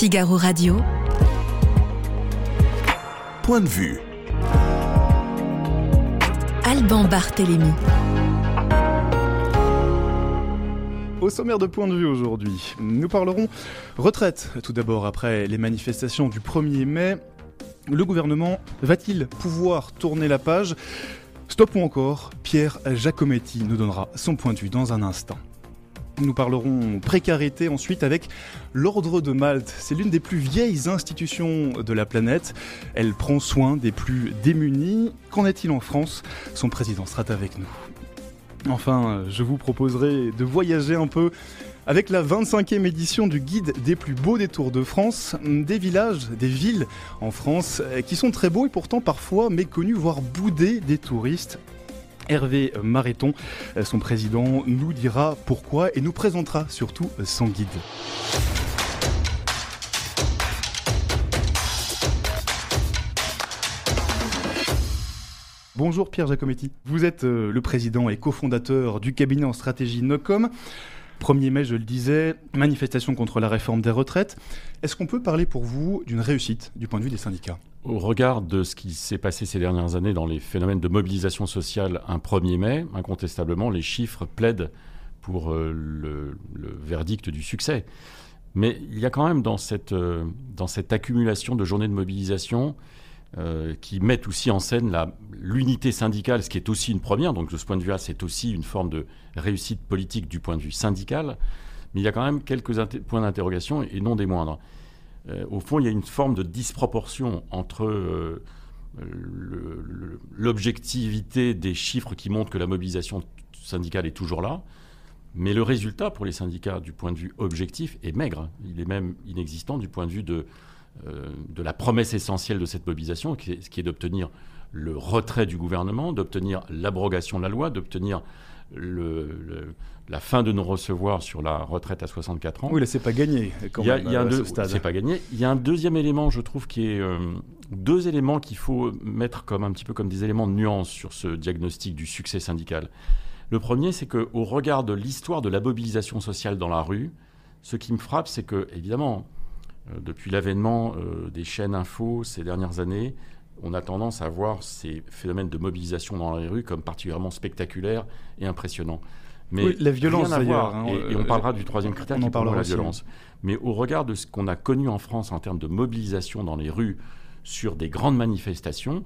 Figaro Radio. Point de vue. Alban Barthélémy. Au sommaire de point de vue aujourd'hui, nous parlerons retraite. Tout d'abord, après les manifestations du 1er mai, le gouvernement va-t-il pouvoir tourner la page? Stop ou encore Pierre Giacometti nous donnera son point de vue dans un instant. Nous parlerons précarité ensuite avec l'Ordre de Malte. C'est l'une des plus vieilles institutions de la planète. Elle prend soin des plus démunis. Qu'en est-il en France? Son président sera avec nous. Enfin, je vous proposerai de voyager un peu avec la 25e édition du guide des plus beaux détours de France, des villages, des villes en France qui sont très beaux et pourtant parfois méconnus, voire boudés des touristes. Hervé Maréton, son président, nous dira pourquoi et nous présentera surtout son guide. Bonjour Pierre Giacometti. Vous êtes euh, le président et cofondateur du cabinet en stratégie Nocom. 1er mai, je le disais, manifestation contre la réforme des retraites. Est-ce qu'on peut parler pour vous d'une réussite du point de vue des syndicats? Au regard de ce qui s'est passé ces dernières années dans les phénomènes de mobilisation sociale un 1er mai, incontestablement, les chiffres plaident pour euh, le, verdict du succès. Mais il y a quand même dans cette, euh, dans cette accumulation de journées de mobilisation euh, qui mettent aussi en scène l'unité syndicale, ce qui est aussi une première. Donc de ce point de vue-là, c'est aussi une forme de réussite politique du point de vue syndical. Mais il y a quand même quelques points d'interrogation et non des moindres. Euh, au fond, il y a une forme de disproportion entre euh, l'objectivité des chiffres qui montrent que la mobilisation syndicale est toujours là, mais le résultat pour les syndicats du point de vue objectif est maigre. Il est même inexistant du point de vue de de la promesse essentielle de cette mobilisation, qui est, ce qui est d'obtenir le retrait du gouvernement, d'obtenir l'abrogation de la loi, d'obtenir le, la fin de non-recevoir sur la retraite à 64 ans. Oui, là, c'est pas gagné. Quand il y a, il y a un c'est pas gagné. Il y a un deuxième élément, je trouve, qui est euh, deux éléments qu'il faut mettre comme un petit peu comme des éléments de nuance sur ce diagnostic du succès syndical. Le premier, c'est que au regard de l'histoire de la mobilisation sociale dans la rue, ce qui me frappe, c'est que évidemment, euh, depuis l'avènement euh, des chaînes info ces dernières années, on a tendance à voir ces phénomènes de mobilisation dans les rues comme particulièrement spectaculaires et impressionnants. Mais la violence d'ailleurs. Hein, et, on parlera du troisième critère qui est la violence. Mais au regard de ce qu'on a connu en France en termes de mobilisation dans les rues sur des grandes manifestations,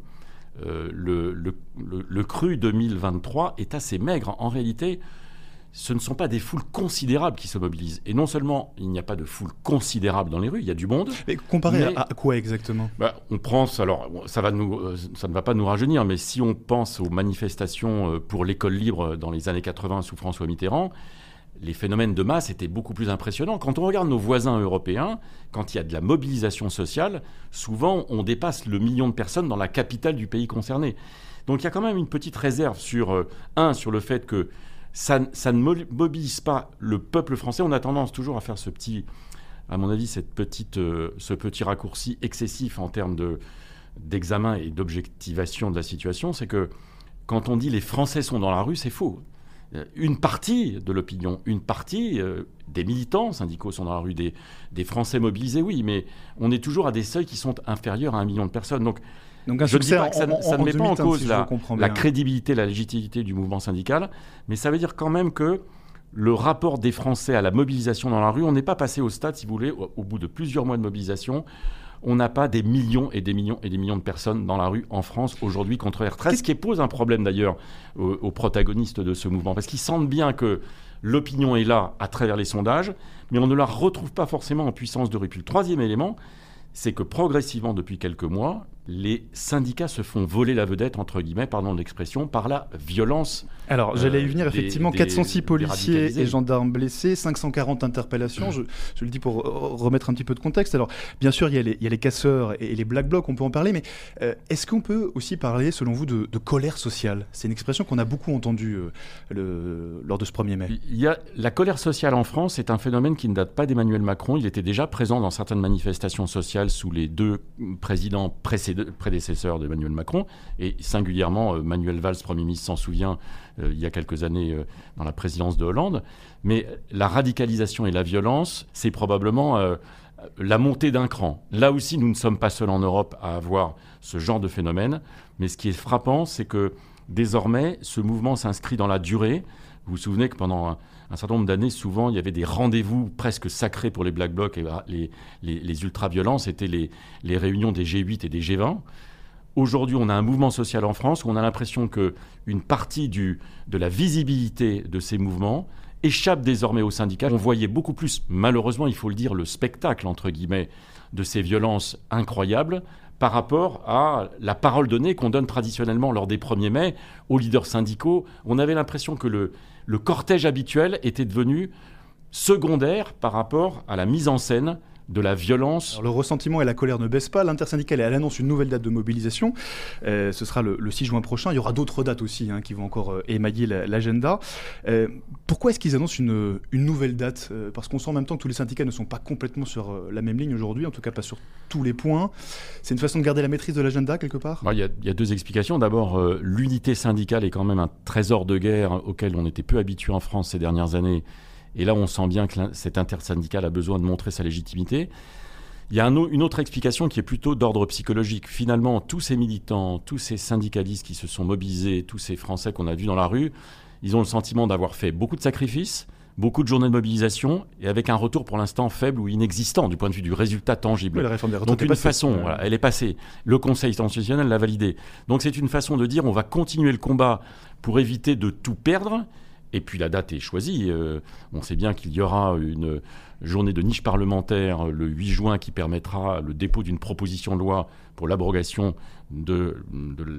euh, le, le, le, cru 2023 est assez maigre. En réalité, ce ne sont pas des foules considérables qui se mobilisent. Et non seulement il n'y a pas de foule considérable dans les rues, il y a du monde. Mais comparé à, quoi exactement? Bah, On pense, alors ça, va nous, euh, ça ne va pas nous rajeunir, mais si on pense aux manifestations euh, pour l'école libre dans les années 80 sous François Mitterrand, les phénomènes de masse étaient beaucoup plus impressionnants. Quand on regarde nos voisins européens, quand il y a de la mobilisation sociale, souvent on dépasse le million de personnes dans la capitale du pays concerné. Donc il y a quand même une petite réserve sur, euh, un, sur le fait que ça, ne mobilise pas le peuple français. On a tendance toujours à faire ce petit, à mon avis, cette petite, euh, ce petit raccourci excessif en termes de, d'examen et d'objectivation de la situation. C'est que quand on dit les Français sont dans la rue, c'est faux. Euh, une partie de l'opinion, une partie euh, des militants syndicaux sont dans la rue, des, des, Français mobilisés, oui, mais on est toujours à des seuils qui sont inférieurs à un million de personnes. Donc donc un je ne dis pas que ça, ne met pas en cause la, crédibilité, la légitimité du mouvement syndical, mais ça veut dire quand même que le rapport des Français à la mobilisation dans la rue, on n'est pas passé au stade, si vous voulez, au, bout de plusieurs mois de mobilisation, on n'a pas des millions et des millions et des millions de personnes dans la rue en France aujourd'hui contre R13, ce qui pose un problème d'ailleurs aux, aux, protagonistes de ce mouvement, parce qu'ils sentent bien que l'opinion est là à travers les sondages, mais on ne la retrouve pas forcément en puissance de rue. Puis le troisième élément, c'est que progressivement, depuis quelques mois, les syndicats se font voler la vedette, entre guillemets, pardon l'expression, par la violence. Alors, j'allais y venir, euh, effectivement, 406 policiers et gendarmes blessés, 540 interpellations, je, le dis pour remettre un petit peu de contexte. Alors, bien sûr, il y a les, il y a les casseurs et, les black blocs, on peut en parler, mais euh, est-ce qu'on peut aussi parler, selon vous, de, colère sociale? C'est une expression qu'on a beaucoup entendue euh, le, lors de ce 1er mai. Il y a, la colère sociale en France est un phénomène qui ne date pas d'Emmanuel Macron, il était déjà présent dans certaines manifestations sociales sous les deux présidents précédents prédécesseur d'Emmanuel Macron, et singulièrement euh, Manuel Valls, Premier ministre, s'en souvient euh, il y a quelques années euh, dans la présidence de Hollande. Mais la radicalisation et la violence, c'est probablement la montée d'un cran. Là aussi, nous ne sommes pas seuls en Europe à avoir ce genre de phénomène, mais ce qui est frappant, c'est que désormais, ce mouvement s'inscrit dans la durée. Vous vous souvenez que pendant un, certain nombre d'années, souvent, il y avait des rendez-vous presque sacrés pour les Black Blocs et les, les, ultra-violents. C'était les, les réunions des G8 et des G20. Aujourd'hui, on a un mouvement social en France où on a l'impression qu'une partie du, de la visibilité de ces mouvements échappe désormais aux syndicats. On voyait beaucoup plus, malheureusement, il faut le dire, le spectacle, entre guillemets, de ces violences incroyables par rapport à la parole donnée qu'on donne traditionnellement lors des 1er mai aux leaders syndicaux. On avait l'impression que le, le cortège habituel était devenu secondaire par rapport à la mise en scène de la violence. le ressentiment et la colère ne baissent pas. L'intersyndicale elle annonce une nouvelle date de mobilisation. Euh, ce sera le, 6 juin prochain. Il y aura d'autres dates aussi hein, qui vont encore euh, émailler l'agenda. Euh, pourquoi est-ce qu'ils annoncent une, nouvelle date Parce qu'on sent en même temps que tous les syndicats ne sont pas complètement sur la même ligne aujourd'hui, en tout cas pas sur tous les points. C'est une façon de garder la maîtrise de l'agenda quelque part? Il y, a deux explications. D'abord, l'unité syndicale est quand même un trésor de guerre auquel on était peu habitué en France ces dernières années et là, on sent bien que cet intersyndical a besoin de montrer sa légitimité. Il y a une autre explication qui est plutôt d'ordre psychologique. Finalement, tous ces militants, tous ces syndicalistes qui se sont mobilisés, tous ces Français qu'on a vus dans la rue, ils ont le sentiment d'avoir fait beaucoup de sacrifices, beaucoup de journées de mobilisation, et avec un retour pour l'instant faible ou inexistant du point de vue du résultat tangible. la réforme des Donc une façon, elle est passée. Le Conseil constitutionnel l'a validée. Donc c'est une façon de dire on va continuer le combat pour éviter de tout perdre, et puis la date est choisie. Euh, on sait bien qu'il y aura une journée de niche parlementaire le 8 juin qui permettra le dépôt d'une proposition de loi pour l'abrogation de,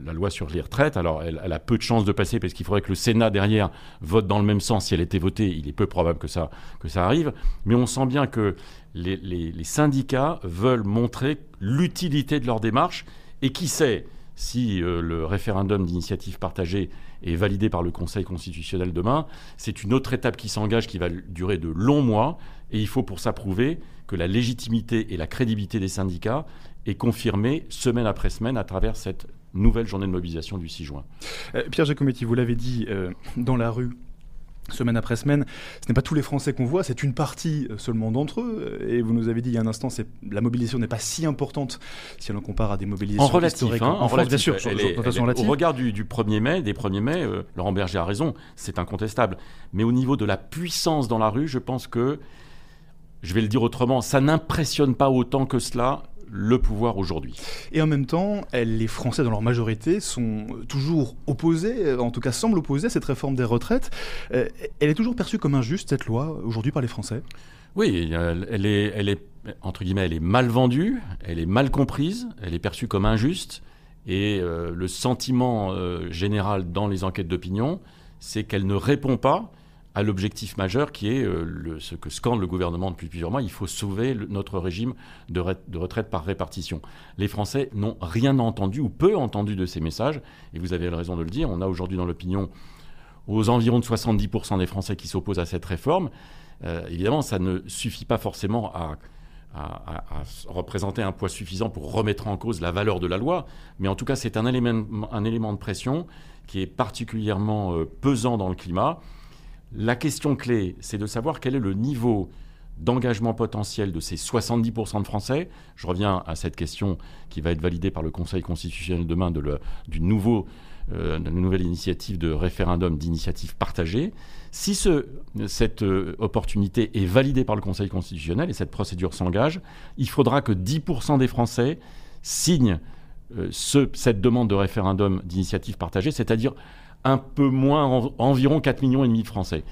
la loi sur les retraites. Alors elle, a peu de chances de passer parce qu'il faudrait que le Sénat derrière vote dans le même sens. Si elle était votée, il est peu probable que ça, que ça arrive. Mais on sent bien que les, syndicats veulent montrer l'utilité de leur démarche. Et qui sait, si euh, le référendum d'initiative partagée est validé par le Conseil constitutionnel demain, c'est une autre étape qui s'engage, qui va durer de longs mois, et il faut pour ça prouver que la légitimité et la crédibilité des syndicats est confirmée semaine après semaine à travers cette nouvelle journée de mobilisation du 6 juin. Euh, Pierre Giacometti, vous l'avez dit, euh, dans la rue, semaine après semaine. Ce n'est pas tous les Français qu'on voit, c'est une partie euh, seulement d'entre eux. Et vous nous avez dit il y a un instant, la mobilisation n'est pas si importante si on compare à des mobilisations en relatif, hein, en, bien sûr, Au regard du, 1er mai, des 1er mai, euh, Laurent Berger a raison, c'est incontestable. Mais au niveau de la puissance dans la rue, je pense que, je vais le dire autrement, ça n'impressionne pas autant que cela le pouvoir aujourd'hui. Et en même temps, les Français, dans leur majorité, sont toujours opposés, en tout cas semblent opposés à cette réforme des retraites. Euh, elle est toujours perçue comme injuste, cette loi, aujourd'hui par les Français? Oui, elle est, elle est, entre guillemets, elle est mal vendue, elle est mal comprise, elle est perçue comme injuste. Et euh, le sentiment euh, général dans les enquêtes d'opinion, c'est qu'elle ne répond pas à l'objectif majeur qui est euh, ce que scande le gouvernement depuis plusieurs mois, il faut sauver notre régime de, retraite par répartition. Les Français n'ont rien entendu ou peu entendu de ces messages, et vous avez raison de le dire, on a aujourd'hui dans l'opinion aux environs de 70% des Français qui s'opposent à cette réforme. Euh, évidemment, ça ne suffit pas forcément à, représenter un poids suffisant pour remettre en cause la valeur de la loi, mais en tout cas, c'est un élément, un élément de pression qui est particulièrement euh, pesant dans le climat. La question clé, c'est de savoir quel est le niveau d'engagement potentiel de ces 70% de Français. Je reviens à cette question qui va être validée par le Conseil constitutionnel demain de euh, nouvelle initiative de référendum d'initiative partagée. Si ce, cette euh, opportunité est validée par le Conseil constitutionnel et cette procédure s'engage, il faudra que 10% des Français signent euh, ce, cette demande de référendum d'initiative partagée, c'est-à-dire un peu moins, environ 4 millions et demi de Français.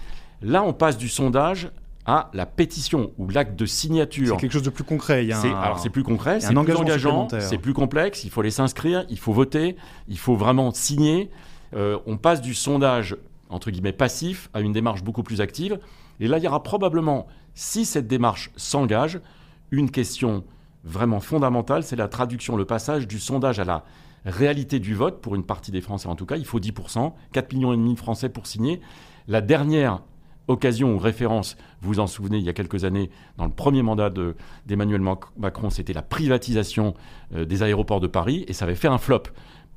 Là, on passe du sondage à la pétition ou l'acte de signature. C'est quelque chose de plus concret. Il Alors c'est plus concret, c'est plus engageant, c'est plus complexe. Il faut aller s'inscrire, il faut voter, il faut vraiment signer. Euh, on passe du sondage entre guillemets passif à une démarche beaucoup plus active. Et là, il y aura probablement, si cette démarche s'engage, une question vraiment fondamentale, c'est la traduction, le passage du sondage à la réalité du vote, pour une partie des Français en tout cas, il faut 10%, 4 millions de Français pour signer. La dernière occasion ou référence, vous vous en souvenez, il y a quelques années, dans le premier mandat d'Emmanuel Macron, c'était la privatisation euh, des aéroports de Paris, et ça avait fait un flop.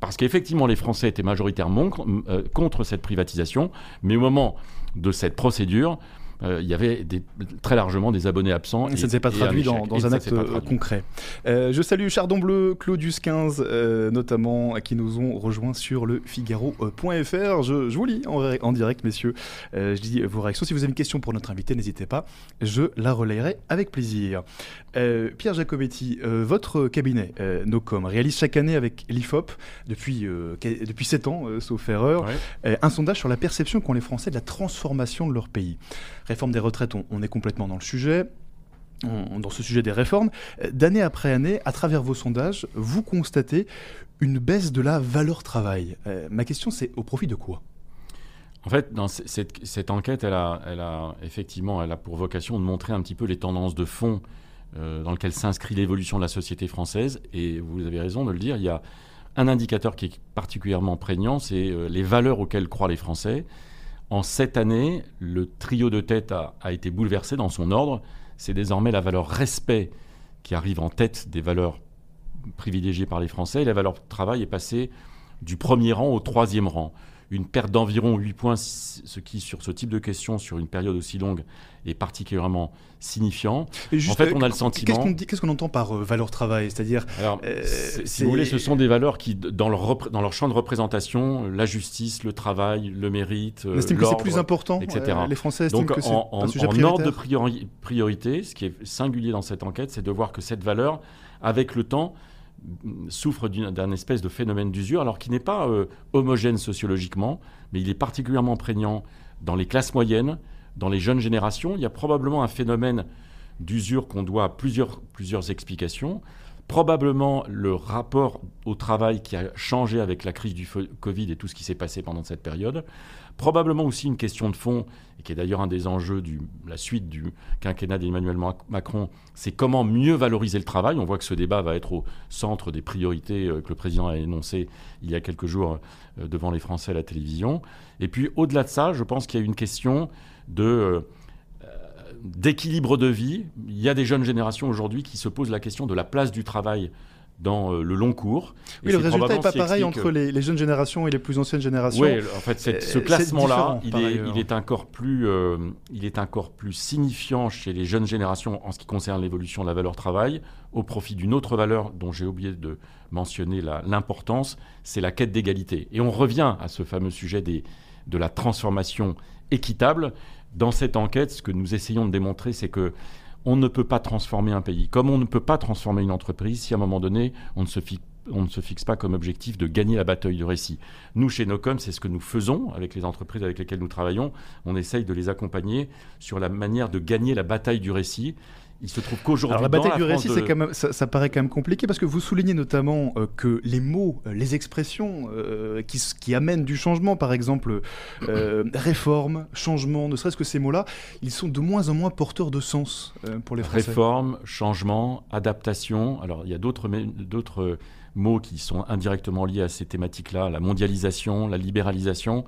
Parce qu'effectivement, les Français étaient majoritairement euh, contre cette privatisation, mais au moment de cette procédure, il y avait des, très largement des abonnés absents. Et ça ne s'est pas traduit dans, un acte concret. je salue Chardon Bleu, Claudius 15 notamment, qui nous ont rejoints sur le Figaro.fr. Je, je, vous lis en, en direct, messieurs. je dis vos réactions. Si vous avez une question pour notre invité, n'hésitez pas. Je la relayerai avec plaisir. Pierre Jacobetti, votre cabinet, Nocom, réalise chaque année avec l'IFOP, depuis, depuis 7 ans, sauf erreur, un sondage sur la perception qu'ont les Français de la transformation de leur pays. Réforme des retraites, on, est complètement dans le sujet. dans ce sujet des réformes, d'année après année, à travers vos sondages, vous constatez une baisse de la valeur travail. Euh, ma question, c'est au profit de quoi? En fait, cette, enquête, elle a, effectivement elle a pour vocation de montrer un petit peu les tendances de fond euh, dans lesquelles s'inscrit l'évolution de la société française. Et vous avez raison de le dire, il y a un indicateur qui est particulièrement prégnant, c'est euh, les valeurs auxquelles croient les Français. En cette année, le trio de tête a, été bouleversé dans son ordre. C'est désormais la valeur respect qui arrive en tête des valeurs privilégiées par les Français. La valeur travail est passée du premier rang au troisième rang une perte d'environ 8 points, ce qui, sur ce type de questions, sur une période aussi longue, est particulièrement signifiant. en fait, on a le sentiment. Qu'est-ce qu'on entend par euh, valeur travail? C'est-à-dire. Euh, si vous voulez, ce sont des valeurs qui, dans leur, dans leur champ de représentation, la justice, le travail, le mérite. Euh, c'est plus important, etc. les Français estiment Donc, que c'est en, en ordre de priorité, ce qui est singulier dans cette enquête, c'est de voir que cette valeur, avec le temps, souffre d'un espèce de phénomène d'usure, alors qui n'est pas euh, homogène sociologiquement, mais il est particulièrement prégnant dans les classes moyennes, dans les jeunes générations. Il y a probablement un phénomène d'usure qu'on doit à plusieurs, plusieurs explications. Probablement le rapport au travail qui a changé avec la crise du Covid et tout ce qui s'est passé pendant cette période. Probablement aussi une question de fond, et qui est d'ailleurs un des enjeux de la suite du quinquennat d'Emmanuel Macron, c'est comment mieux valoriser le travail. On voit que ce débat va être au centre des priorités euh, que le président a énoncées il y a quelques jours euh, devant les Français à la télévision. Et puis au-delà de ça, je pense qu'il y a une question euh, d'équilibre de vie. Il y a des jeunes générations aujourd'hui qui se posent la question de la place du travail dans euh, le long cours. Oui, le résultat n'est pas pareil entre les, jeunes générations et les plus anciennes générations. Oui, en fait, ce classement-là, il, il, est encore plus, euh, il est encore plus signifiant chez les jeunes générations en ce qui concerne l'évolution de la valeur travail, au profit d'une autre valeur dont j'ai oublié de mentionner l'importance, c'est la quête d'égalité. Et on revient à ce fameux sujet des, de la transformation équitable. Dans cette enquête, ce que nous essayons de démontrer, c'est que on ne peut pas transformer un pays, comme on ne peut pas transformer une entreprise si à un moment donné, on ne se fixe pas comme objectif de gagner la bataille de récit. Nous, chez Nocom, c'est ce que nous faisons avec les entreprises avec lesquelles nous travaillons. On essaye de les accompagner sur la manière de gagner la bataille du récit. Il se trouve qu'aujourd'hui. la bataille du récit, ça, paraît quand même compliqué parce que vous soulignez notamment euh, que les mots, euh, les expressions euh, qui, amènent du changement, par exemple réforme, changement, ne serait-ce que ces mots-là, ils sont de moins en moins porteurs de sens pour les Français. Réforme, changement, adaptation. Alors il y a d'autres mots qui sont indirectement liés à ces thématiques-là la mondialisation, la libéralisation.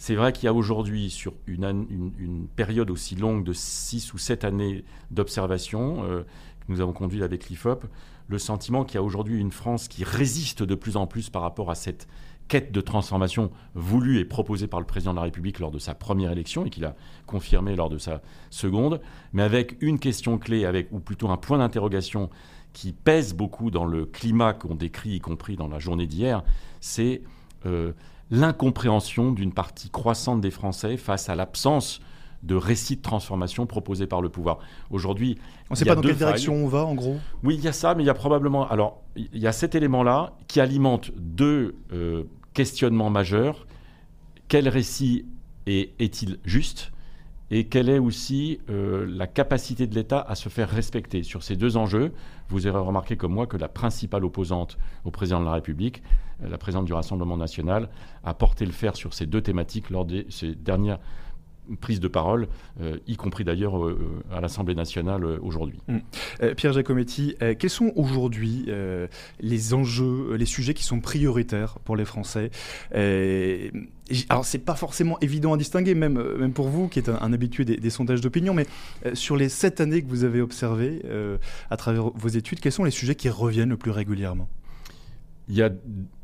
C'est vrai qu'il y a aujourd'hui, sur une, période aussi longue de 6 ou 7 années d'observation euh, que nous avons conduite avec l'IFOP, le sentiment qu'il y a aujourd'hui une France qui résiste de plus en plus par rapport à cette quête de transformation voulue et proposée par le président de la République lors de sa première élection et qu'il a confirmé lors de sa seconde, mais avec une question clé, avec, ou plutôt un point d'interrogation qui pèse beaucoup dans le climat qu'on décrit, y compris dans la journée d'hier, c'est euh, l'incompréhension d'une partie croissante des Français face à l'absence de récits de transformation proposés par le pouvoir. Aujourd'hui, on ne sait pas dans quelle direction on va, en gros. Oui, il y a ça, mais il y a probablement. Alors, il y a cet élément-là qui alimente deux euh, questionnements majeurs. Quel récit est-il juste? Et quelle est aussi euh, la capacité de l'État à se faire respecter. Sur ces deux enjeux, vous aurez remarqué comme moi que la principale opposante au président de la République, euh, la présidente du Rassemblement national, a porté le fer sur ces deux thématiques lors de ces dernières prise de parole, euh, y compris d'ailleurs euh, euh, à l'Assemblée nationale aujourd'hui. Mmh. Pierre Giacometti, quels sont aujourd'hui les enjeux, les sujets qui sont prioritaires pour les Français? Alors c'est pas forcément évident à distinguer, même, même pour vous qui êtes un, habitué des, sondages d'opinion, mais sur les sept années que vous avez observées à travers vos études, quels sont les sujets qui reviennent le plus régulièrement? Il y a,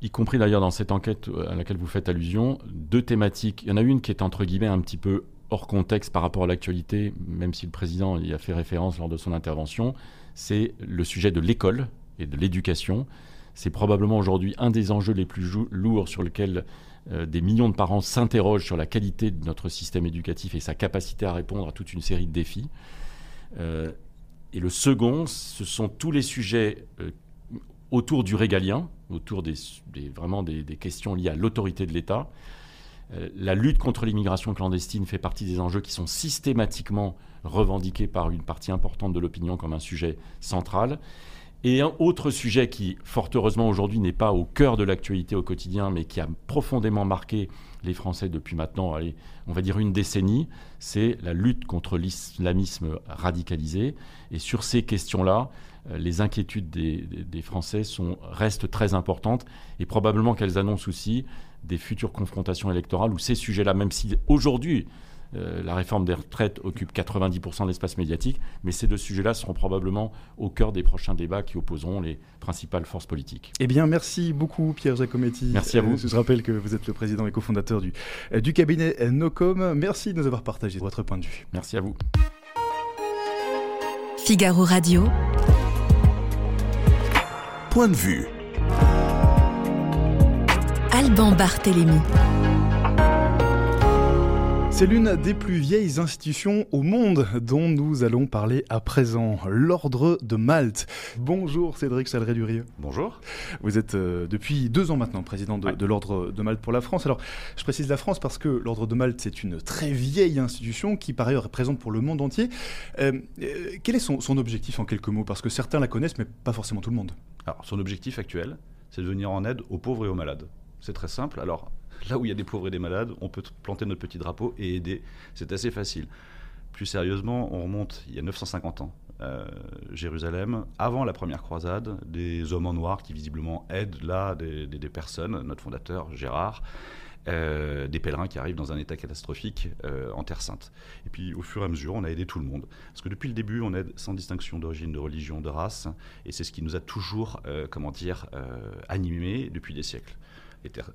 y compris d'ailleurs dans cette enquête à laquelle vous faites allusion, deux thématiques. Il y en a une qui est entre guillemets un petit peu hors contexte par rapport à l'actualité, même si le président y a fait référence lors de son intervention, c'est le sujet de l'école et de l'éducation. C'est probablement aujourd'hui un des enjeux les plus lourds sur lesquels euh, des millions de parents s'interrogent sur la qualité de notre système éducatif et sa capacité à répondre à toute une série de défis. Euh, et le second, ce sont tous les sujets euh, autour du régalien, autour des, vraiment des, questions liées à l'autorité de l'État. la lutte contre l'immigration clandestine fait partie des enjeux qui sont systématiquement revendiqués par une partie importante de l'opinion comme un sujet central. Et un autre sujet qui, fort heureusement aujourd'hui, n'est pas au cœur de l'actualité au quotidien, mais qui a profondément marqué les Français depuis maintenant, on va dire une décennie, c'est la lutte contre l'islamisme radicalisé. Et sur ces questions-là, euh, les inquiétudes des, des, Français sont, restent très importantes et probablement qu'elles annoncent aussi des futures confrontations électorales où ces sujets-là, même si aujourd'hui euh, la réforme des retraites occupe 90% de l'espace médiatique, mais ces deux sujets-là seront probablement au cœur des prochains débats qui opposeront les principales forces politiques. Eh bien, merci beaucoup Pierre Giacometti. Merci à vous. Euh, je rappelle que vous êtes le président et cofondateur du, euh, du cabinet Nocom. Merci de nous avoir partagé votre point de vue. Merci à vous. Figaro Radio. Point de vue. Alban Barthélémy. C'est l'une des plus vieilles institutions au monde dont nous allons parler à présent, l'Ordre de Malte. Bonjour Cédric Salré-Durieux. Bonjour. Vous êtes euh, depuis deux ans maintenant président de, l'Ordre de Malte pour la France. Alors, je précise la France parce que l'Ordre de Malte, c'est une très vieille institution qui, par ailleurs, est présente pour le monde entier. Euh, euh, quel est son, son objectif en quelques mots? Parce que certains la connaissent, mais pas forcément tout le monde. Alors, son objectif actuel, c'est de venir en aide aux pauvres et aux malades. C'est très simple. Alors, là où il y a des pauvres et des malades, on peut planter notre petit drapeau et aider. C'est assez facile. Plus sérieusement, on remonte il y a 950 ans. Euh, Jérusalem, avant la première croisade, des hommes en noir qui visiblement aident là des, personnes, notre fondateur Gérard, euh, des pèlerins qui arrivent dans un état catastrophique euh, en Terre Sainte. Et puis au fur et à mesure, on a aidé tout le monde. Parce que depuis le début, on aide sans distinction d'origine, de religion, de race, et c'est ce qui nous a toujours, comment dire, animés depuis des siècles.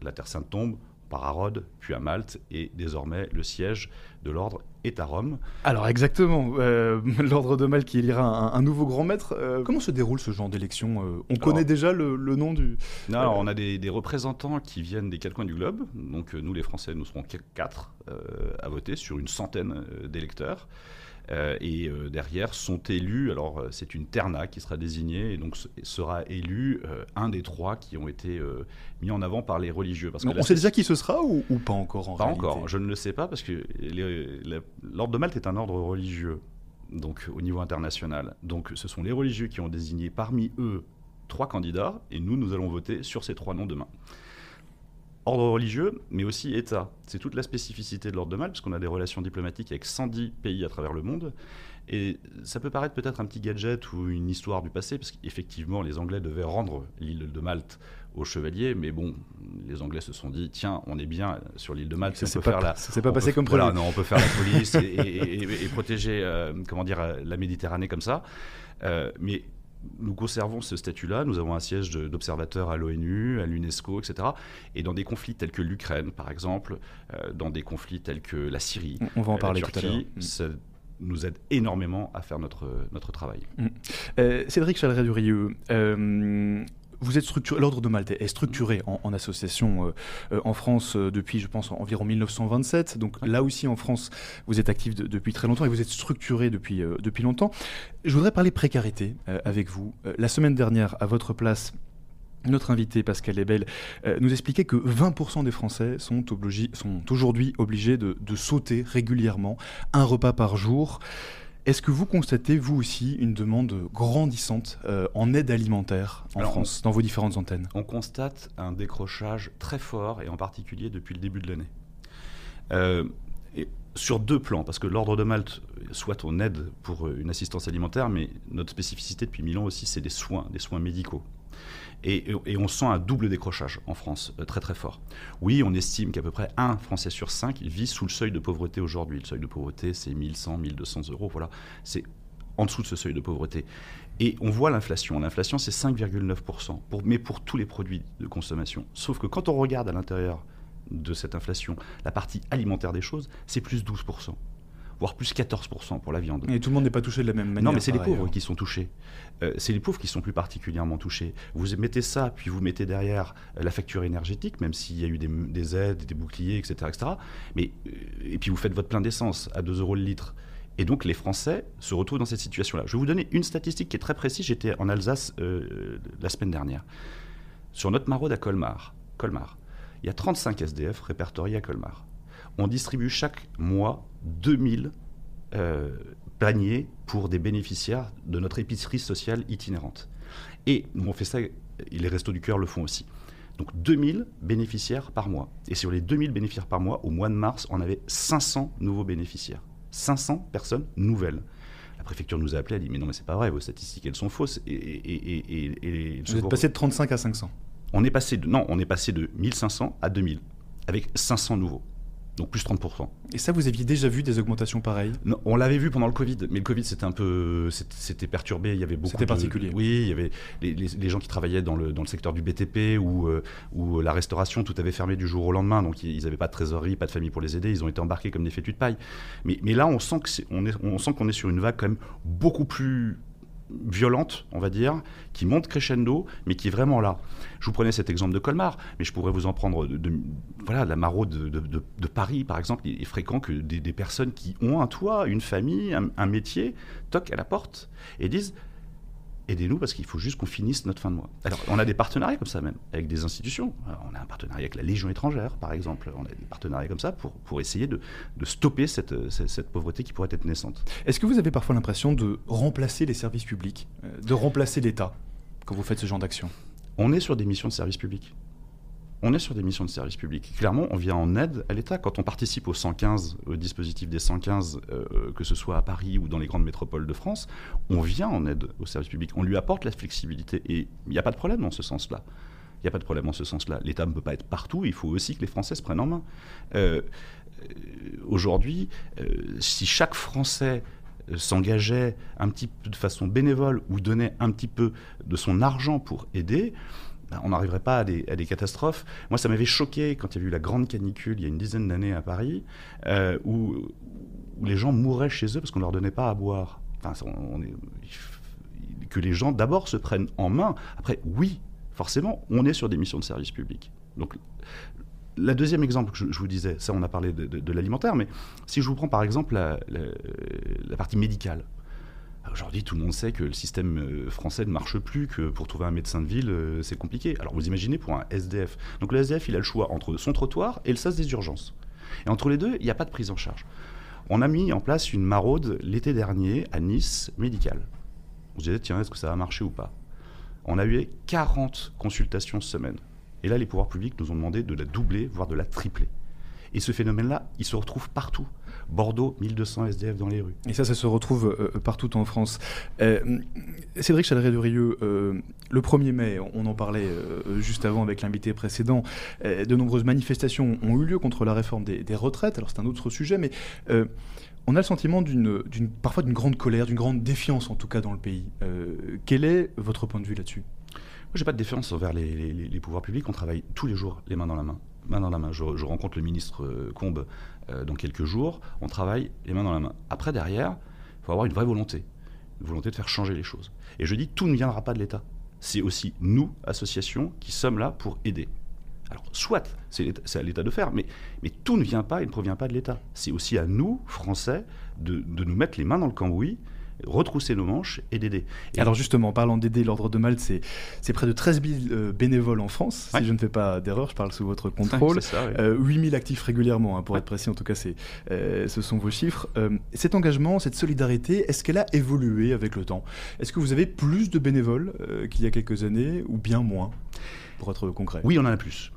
la Terre Sainte tombe, par à Rhodes, puis à Malte, et désormais le siège de l'ordre est à Rome. Alors exactement, euh, l'ordre de Malte qui élira un, nouveau grand maître. Euh, comment se déroule ce genre d'élection euh, On connaît déjà le, nom du... Non, on a des, des, représentants qui viennent des quatre coins du globe. Donc nous, les Français, nous serons quatre à voter sur une centaine d'électeurs. Euh, et euh, derrière sont élus, alors euh, c'est une terna qui sera désignée, et donc sera élu un des trois qui ont été mis en avant par les religieux. Parce on sait déjà qui ce sera ou, pas encore en Pas encore, je ne le sais pas, parce que l'ordre de Malte est un ordre religieux, donc au niveau international. Donc ce sont les religieux qui ont désigné parmi eux trois candidats, et nous, nous allons voter sur ces trois noms demain ordre religieux, mais aussi État. C'est toute la spécificité de l'ordre de Malte, parce qu'on a des relations diplomatiques avec 110 pays à travers le monde. Et ça peut paraître peut-être un petit gadget ou une histoire du passé, parce qu'effectivement, les Anglais devaient rendre l'île de Malte aux chevaliers, mais bon, les Anglais se sont dit, tiens, on est bien sur l'île de Malte, ça pas, la, pas passé comme prévu. non, on peut faire la police et, protéger, euh, comment dire, la Méditerranée comme ça. Euh, mais nous conservons ce statut-là. Nous avons un siège d'observateur à l'ONU, à l'UNESCO, etc. Et dans des conflits tels que l'Ukraine, par exemple, euh, dans des conflits tels que la Syrie, on va en parler tout à l'heure. Mm. Ça nous aide énormément à faire notre, notre travail. Mm. Euh, Cédric Chaleret-Durieux, euh, vous êtes structuré, l'ordre de Malte est structuré en, association euh, euh, en France euh, depuis, je pense, environ 1927. Donc là aussi, en France, vous êtes actif depuis très longtemps et vous êtes structuré depuis, depuis longtemps. Je voudrais parler précarité avec vous. la semaine dernière, à votre place, notre invité Pascal Lebel nous expliquait que 20% des Français sont, sont aujourd'hui obligés de, de, sauter régulièrement un repas par jour. Est-ce que vous constatez, vous aussi, une demande grandissante euh, en aide alimentaire en France, dans vos différentes antennes? On constate un décrochage très fort, et en particulier depuis le début de l'année. Euh, sur deux plans, parce que l'Ordre de Malte soit on aide pour une assistance alimentaire, mais notre spécificité depuis mille ans aussi, c'est des soins, des soins médicaux. Et, on sent un double décrochage en France, euh, très très fort. Oui, on estime qu'à peu près un Français sur cinq vit sous le seuil de pauvreté aujourd'hui. Le seuil de pauvreté, c'est 1100, 1200 euros, voilà. C'est en dessous de ce seuil de pauvreté. Et on voit l'inflation. L'inflation, c'est 5,9%, pour, mais pour tous les produits de consommation. Sauf que quand on regarde à l'intérieur de cette inflation, la partie alimentaire des choses, c'est plus 12%. Voire plus 14% pour la viande. Et tout le monde n'est pas touché de la même manière. Non, mais c'est les pauvres ailleurs. qui sont touchés. Euh, c'est les pauvres qui sont plus particulièrement touchés. Vous mettez ça, puis vous mettez derrière euh, la facture énergétique, même s'il y a eu des, des aides, des boucliers, etc., etc. Mais, euh, et puis vous faites votre plein d'essence à 2 euros le litre. Et donc les Français se retrouvent dans cette situation-là. Je vais vous donner une statistique qui est très précise. J'étais en Alsace euh, la semaine dernière. Sur notre maraude à Colmar, Colmar, il y a 35 SDF répertoriés à Colmar. On distribue chaque mois 2000 euh, paniers pour des bénéficiaires de notre épicerie sociale itinérante. Et nous, on fait ça, et les Restos du Cœur le font aussi. Donc 2000 bénéficiaires par mois. Et sur les 2000 bénéficiaires par mois, au mois de mars, on avait 500 nouveaux bénéficiaires. 500 personnes nouvelles. La préfecture nous a appelé, elle dit Mais non, mais c'est pas vrai, vos statistiques, elles sont fausses. Et- et- Vous êtes passé de 35 à 500. on est passé de, non, on est passé de 1500 à 2000, avec 500 nouveaux. Donc plus 30%. Et ça, vous aviez déjà vu des augmentations pareilles? Non, on l'avait vu pendant le Covid, mais le Covid c'était un peu, c'était- perturbé. Il y avait beaucoup. C'était de- particulier. Oui, il y avait les, les- les gens qui travaillaient dans le, dans le secteur du BTP ou, euh, ou la restauration, tout avait fermé du jour au lendemain, donc ils n'avaient pas de trésorerie, pas de famille pour les aider. Ils ont été embarqués comme des fétus de paille. Mais, mais là, on sent que c'est- on est, on sent qu'on est sur une vague quand même beaucoup plus violente, on va dire, qui monte crescendo, mais qui est vraiment là. Je vous prenais cet exemple de Colmar, mais je pourrais vous en prendre de, voilà, la maraude de, Paris, par exemple. Il est fréquent que des, personnes qui ont un toit, une famille, un métier, toquent à la porte et disent aidez-nous parce qu'il faut juste qu'on finisse notre fin de mois. Alors, on a des partenariats comme ça même, avec des institutions. Alors, on a un partenariat avec la Légion étrangère, par exemple. On a des partenariats comme ça pour, pour essayer de, de stopper cette, cette, cette pauvreté qui pourrait être naissante. Est-ce que vous avez parfois l'impression de remplacer les services publics, euh, de remplacer l'État quand vous faites ce genre d'action? On est sur des missions de service public. On est sur des missions de service public. Clairement, on vient en aide à l'État. Quand on participe au 115, au dispositif des 115, euh, que ce soit à Paris ou dans les grandes métropoles de France, on vient en aide au service public. On lui apporte la flexibilité. Et il n'y a pas de problème dans ce sens-là. Il n'y a pas de problème en ce sens-là. L'État ne peut pas être partout. Il faut aussi que les Français prennent en main. Euh, euh, Aujourd'hui, si chaque Français s'engageait un petit peu de façon bénévole ou donnait un petit peu de son argent pour aider, on n'arriverait pas à des, catastrophes. Moi, ça m'avait choqué quand il y a eu la grande canicule il y a une dizaine d'années à Paris, euh, où, les gens mouraient chez eux parce qu'on ne leur donnait pas à boire. Enfin, que les gens d'abord se prennent en main. Après, oui, forcément, on est sur des missions de service public. Donc, la deuxième exemple que je, vous disais, ça on a parlé de, l'alimentaire, mais si je vous prends par exemple la partie médicale. Aujourd'hui, tout le monde sait que le système euh, français ne marche plus, que pour trouver un médecin de ville, euh, c'est compliqué. Alors vous imaginez pour un SDF. Donc le SDF, il a le choix entre son trottoir et le sas des urgences. Et entre les deux, il n'y a pas de prise en charge. On a mis en place une maraude l'été dernier à Nice médicale. On se disait, tiens, est-ce que ça va marcher ou pas? On a eu 40 consultations semaine. Et là, les pouvoirs publics nous ont demandé de la doubler, voire de la tripler. Et ce phénomène-là, il se retrouve partout. Bordeaux, 1200 SDF dans les rues. Et ça, ça se retrouve euh, partout en France. Euh, Cédric Chaleret-de-Rieux, euh, le 1er mai, on en parlait euh, juste avant avec l'invité précédent, euh, de nombreuses manifestations ont eu lieu contre la réforme des, retraites. Alors c'est un autre sujet, mais euh, on a le sentiment parfois d'une grande colère, d'une grande défiance en tout cas dans le pays. Euh, quel est votre point de vue là-dessus? J'ai pas de défiance envers les, pouvoirs publics. On travaille tous les jours, les mains dans la main. Main dans la main. Je, rencontre le ministre euh, Combe euh, dans quelques jours. On travaille les mains dans la main. Après, derrière, il faut avoir une vraie volonté. Une volonté de faire changer les choses. Et je dis, tout ne viendra pas de l'État. C'est aussi nous, associations, qui sommes là pour aider. Alors, soit c'est à l'État de faire, mais, mais tout ne vient pas et ne provient pas de l'État. C'est aussi à nous, Français, de, de nous mettre les mains dans le cambouis, retrousser nos manches et d'aider. Et Alors justement, en parlant d'aider l'Ordre de Malte, c'est, c'est près de 13 000 euh, bénévoles en France, Ouais. si je ne fais pas d'erreur, je parle sous votre contrôle. C'est ça, oui. Euh, 8000 actifs régulièrement, hein, pour être précis, en tout cas, c'est, euh, ce sont vos chiffres. Euh, cet engagement, cette solidarité, est-ce qu'elle a évolué avec le temps? Est-ce que vous avez plus de bénévoles euh, qu'il y a quelques années ou bien moins, pour être concret? Oui, on en a plus.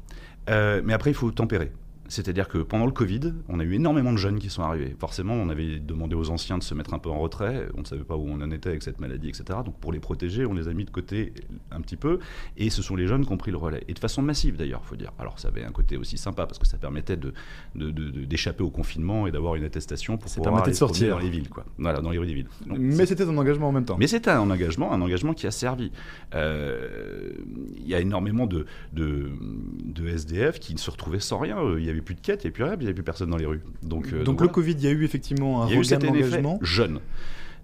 Mais après, il faut tempérer. C'est-à-dire que pendant le Covid, on a eu énormément de jeunes qui sont arrivés. Forcément, on avait demandé aux anciens de se mettre un peu en retrait. On ne savait pas où on en était avec cette maladie, etc. Donc, pour les protéger, on les a mis de côté un petit peu. Et ce sont les jeunes qui ont pris le relais. Et de façon massive, d'ailleurs, il faut dire. Alors, ça avait un côté aussi sympa parce que ça permettait de, de- de- de- d'échapper au confinement et d'avoir une attestation pour Ça pouvoir permettait aller de se promener sortir. dans les villes, quoi. Voilà, dans les rues des villes. Donc, Mais c'était un engagement en même temps. mais c'est un engagement, un engagement qui a servi. Euh, Il y a énormément de, de, SDF qui ne se retrouvaient sans rien. Il y avait plus de quête, il n'y avait plus rien, il n'y avait plus personne dans les rues. Donc, euh, Donc, le Covid, il y a eu effectivement un regain d'engagement. jeune.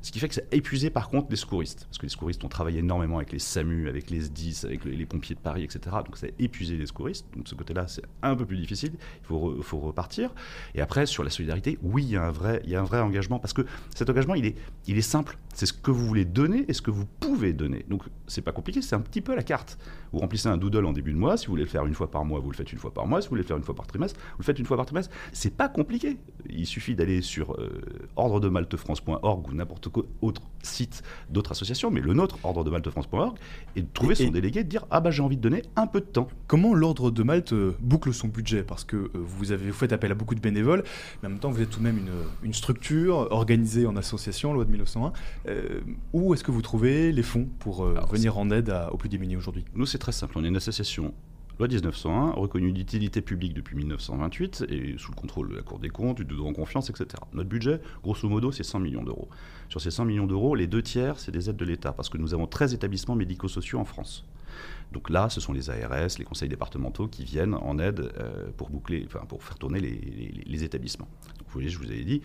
Ce qui fait que ça a épuisé par contre les secouristes. Parce que les secouristes ont travaillé énormément avec les SAMU, avec les SDIS, avec les, pompiers de Paris, etc. Donc ça a épuisé les secouristes. Donc de ce côté-là, c'est un peu plus difficile. Il faut repartir. Et après, sur la solidarité, oui, il y, a un vrai, il y a un vrai engagement. Parce que cet engagement, il est, il est simple. C'est ce que vous voulez donner et ce que vous pouvez donner. Donc c'est pas compliqué, c'est un petit peu la carte. Vous remplissez un doodle en début de mois. Si vous voulez le faire une fois par mois, vous le faites une fois par mois. Si vous voulez le faire une fois par trimestre, vous le faites une fois par trimestre. C'est pas compliqué. Il suffit d'aller sur euh, ordredemaltefrance.org ou n'importe quel autre site d'autres associations, mais le nôtre, ordredemaltefrance.org, et de trouver Et- son et- délégué, de dire Ah bah j'ai envie de donner un peu de temps. Comment l'ordre de Malte euh, boucle son budget? Parce que euh, vous avez vous faites appel à beaucoup de bénévoles, mais en même temps vous êtes tout de même une, une structure organisée en association, loi de 1901. Euh, où est-ce que vous trouvez les fonds pour euh, Alors, venir en aide à- aux plus démunis aujourd'hui? Nous, c'est très simple. On est une association loi 1901, reconnue d'utilité publique depuis 1928 et sous le contrôle de la Cour des comptes, du devoir en confiance, etc. Notre budget, grosso modo, c'est 100 millions d'euros. Sur ces 100 millions d'euros, les deux tiers, c'est des aides de l'État parce que nous avons 13 établissements médico-sociaux en France. Donc là, ce sont les ARS, les conseils départementaux qui viennent en aide euh, pour boucler, enfin pour faire tourner les, établissements. Vous voyez, je vous avais dit,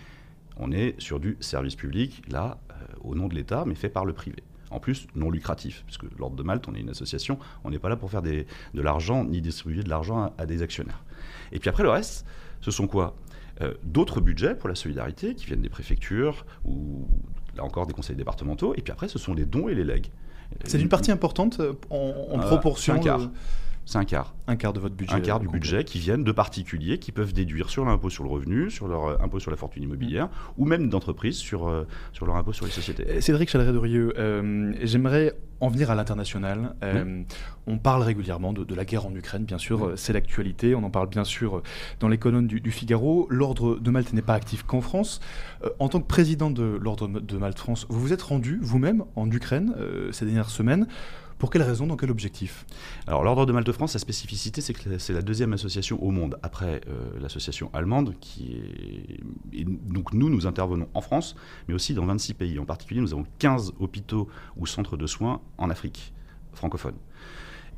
on est sur du service public, là, euh, au nom de l'État, mais fait par le privé. En plus, non lucratif, puisque l'Ordre de Malte, on est une association, on n'est pas là pour faire des- de l'argent ni distribuer de l'argent à, à des actionnaires. Et puis après, le reste, ce sont quoi? Euh, D'autres budgets pour la solidarité qui viennent des préfectures ou là encore des conseils départementaux. Et puis après, ce sont les dons et les legs. C'est une partie importante euh, en, en Euh, proportion. un quart. euh, C'est un quart. un quart de votre budget. un quart du budget qui viennent de particuliers qui peuvent déduire sur l'impôt sur le revenu, sur leur euh, impôt sur la fortune immobilière, ou même d'entreprises sur, euh, sur leur impôt sur les sociétés. Euh, Cédric Chalaret-Dorieux, euh, j'aimerais en venir à l'international. Euh, On parle régulièrement de, de la guerre en Ukraine, bien sûr, c'est l'actualité. On en parle bien sûr dans les colonnes du, du Figaro. L'Ordre de Malte n'est pas actif qu'en France. Euh, en tant que président de l'Ordre de Malte France, vous vous êtes rendu vous-même en Ukraine ces dernières semaines. Pour quelle raison, dans quel objectif? Alors l'Ordre de Malte France, sa spécificité, c'est que c'est la deuxième association au monde, après euh, l'association allemande, qui est... et donc nous, nous intervenons en France, mais aussi dans 26 pays. En particulier, nous avons 15 hôpitaux ou centres de soins en Afrique francophone.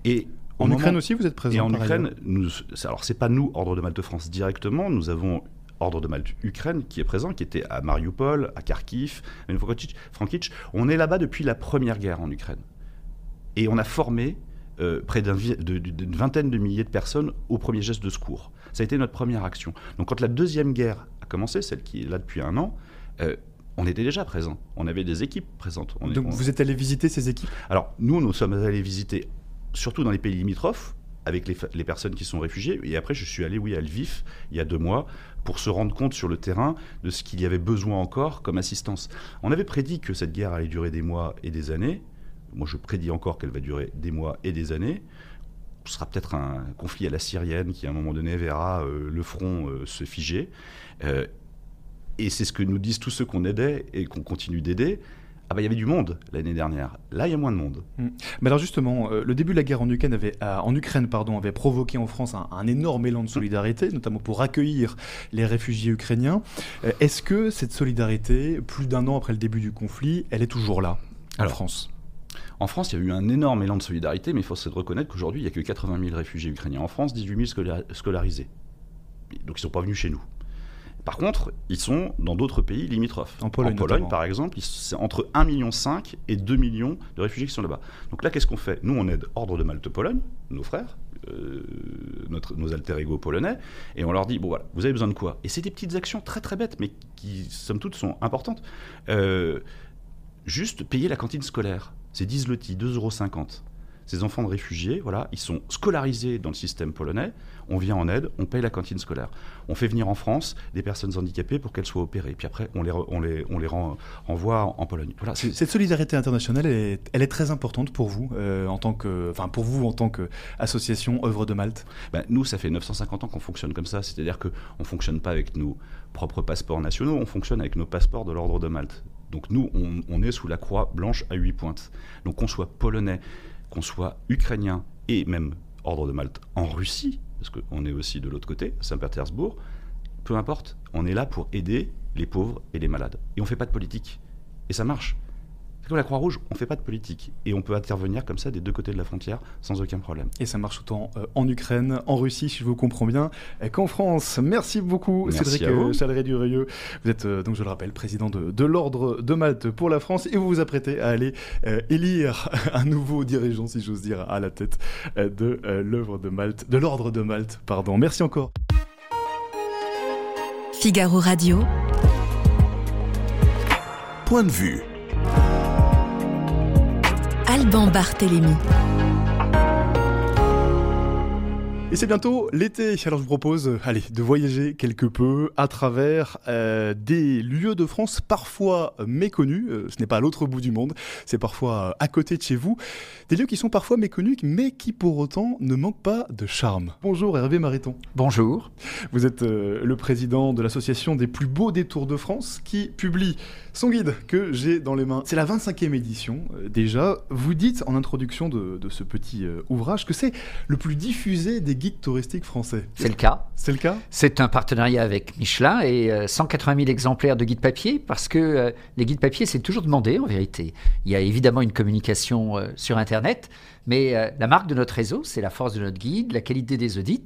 Et En moment- Ukraine aussi, vous êtes présent Et en Ukraine, nous, alors c'est pas nous, Ordre de Malte France directement, nous avons Ordre de Malte Ukraine qui est présent, qui était à Mariupol, à Kharkiv, à. Frankivsk. On est là-bas depuis la première guerre en Ukraine. Et on a formé euh, près d'une vingtaine de milliers de personnes au premier geste de secours. Ça a été notre première action. Donc quand la deuxième guerre a commencé, celle qui est là depuis un an, euh, on était déjà présent. On avait des équipes présentes. On est- Donc on- vous êtes allé visiter ces équipes? Alors, nous, nous sommes allés visiter, surtout dans les pays limitrophes, avec les personnes qui sont réfugiées. Et après, je suis allé, oui, à Lviv, il y a deux mois, pour se rendre compte sur le terrain de ce qu'il y avait besoin encore comme assistance. On avait prédit que cette guerre allait durer des mois et des années. Moi, je prédis encore qu'elle va durer des mois et des années. Ce sera peut-être un conflit à la syrienne qui, à un moment donné, verra euh, le front euh, se figer. Euh, et c'est ce que nous disent tous ceux qu'on aidait et qu'on continue d'aider. Ah bah il y avait du monde l'année dernière. Là, il y a moins de monde. Mais alors justement, euh, le début de la guerre en Ukraine avait, euh, en Ukraine, pardon, avait provoqué en France un, un énorme élan de solidarité, notamment pour accueillir les réfugiés ukrainiens. Euh, Est-ce que cette solidarité, plus d'un an après le début du conflit, elle est toujours là en Alors, France? En France, il y a eu un énorme élan de solidarité, mais il faut se reconnaître qu'aujourd'hui, il n'y a que 80 000 réfugiés ukrainiens en France, 18 000 scola- scolarisés. Donc ils ne sont pas venus chez nous. Par contre, ils sont dans d'autres pays limitrophes. En Pologne, par exemple, c'est entre 1,5 million et 2 millions de réfugiés qui sont là-bas. Donc là, qu'est-ce qu'on fait? Nous, on aide Ordre de Malte-Pologne, nos frères, euh, notre, nos alter ego polonais, et on leur dit, bon voilà, vous avez besoin de quoi? Et c'est des petites actions très très bêtes, mais qui, somme toute, sont importantes. Euh, juste payer la cantine scolaire. C'est 10 zloty, 2,50 euros. Ces enfants de réfugiés, voilà, ils sont scolarisés dans le système polonais. On vient en aide, on paye la cantine scolaire. On fait venir en France des personnes handicapées pour qu'elles soient opérées. Puis après, on les, re- on les, on les ren- renvoie en, en Pologne. Voilà, c'est- Cette solidarité internationale, elle est, elle est très importante pour vous, euh, en tant que, enfin pour vous en tant qu'association œuvre de Malte? Ben, nous, ça fait 950 ans qu'on fonctionne comme ça. C'est-à-dire qu'on ne fonctionne pas avec nos propres passeports nationaux, on fonctionne avec nos passeports de l'ordre de Malte. Donc nous, on, est sous la croix blanche à huit pointes. Donc qu'on soit polonais, qu'on soit ukrainien et même ordre de Malte en Russie, parce qu'on est aussi de l'autre côté, Saint-Pétersbourg, peu importe, on est là pour aider les pauvres et les malades. Et on ne fait pas de politique. Et ça marche. La Croix-Rouge, on ne fait pas de politique. Et on peut intervenir comme ça des deux côtés de la frontière sans aucun problème. Et ça marche autant euh, en Ukraine, en Russie, si je vous comprends bien, qu'en France. Merci beaucoup, Cédric Chaleret-Durieux. Vous êtes, donc je le rappelle, président de, l'Ordre de Malte pour la France et vous vous apprêtez à aller élire un nouveau dirigeant, si j'ose dire, à la tête de l'œuvre de Malte, de l'Ordre de Malte. Pardon. Merci encore. Figaro Radio. Point de vue. Alban Barthélémy. Et c'est bientôt l'été, alors je vous propose euh, allez, de voyager quelque peu à travers euh, des lieux de France parfois méconnus, euh, ce n'est pas à l'autre bout du monde, c'est parfois à côté de chez vous, des lieux qui sont parfois méconnus mais qui pour autant ne manquent pas de charme. Bonjour Hervé Mariton. Bonjour. Vous êtes le président de l'association des plus beaux détours de France qui publie son guide que j'ai dans les mains. C'est la 25e édition déjà. Vous dites en introduction de, de ce petit ouvrage que c'est le plus diffusé des guides touristiques français. C'est le cas. C'est le cas? C'est un partenariat avec Michelin et 180 euh, 000 exemplaires de guides papier parce que euh, les guides papier, c'est toujours demandé en vérité. Il y a évidemment une communication euh, sur Internet, mais la marque de notre réseau, c'est la force de notre guide, la qualité des audits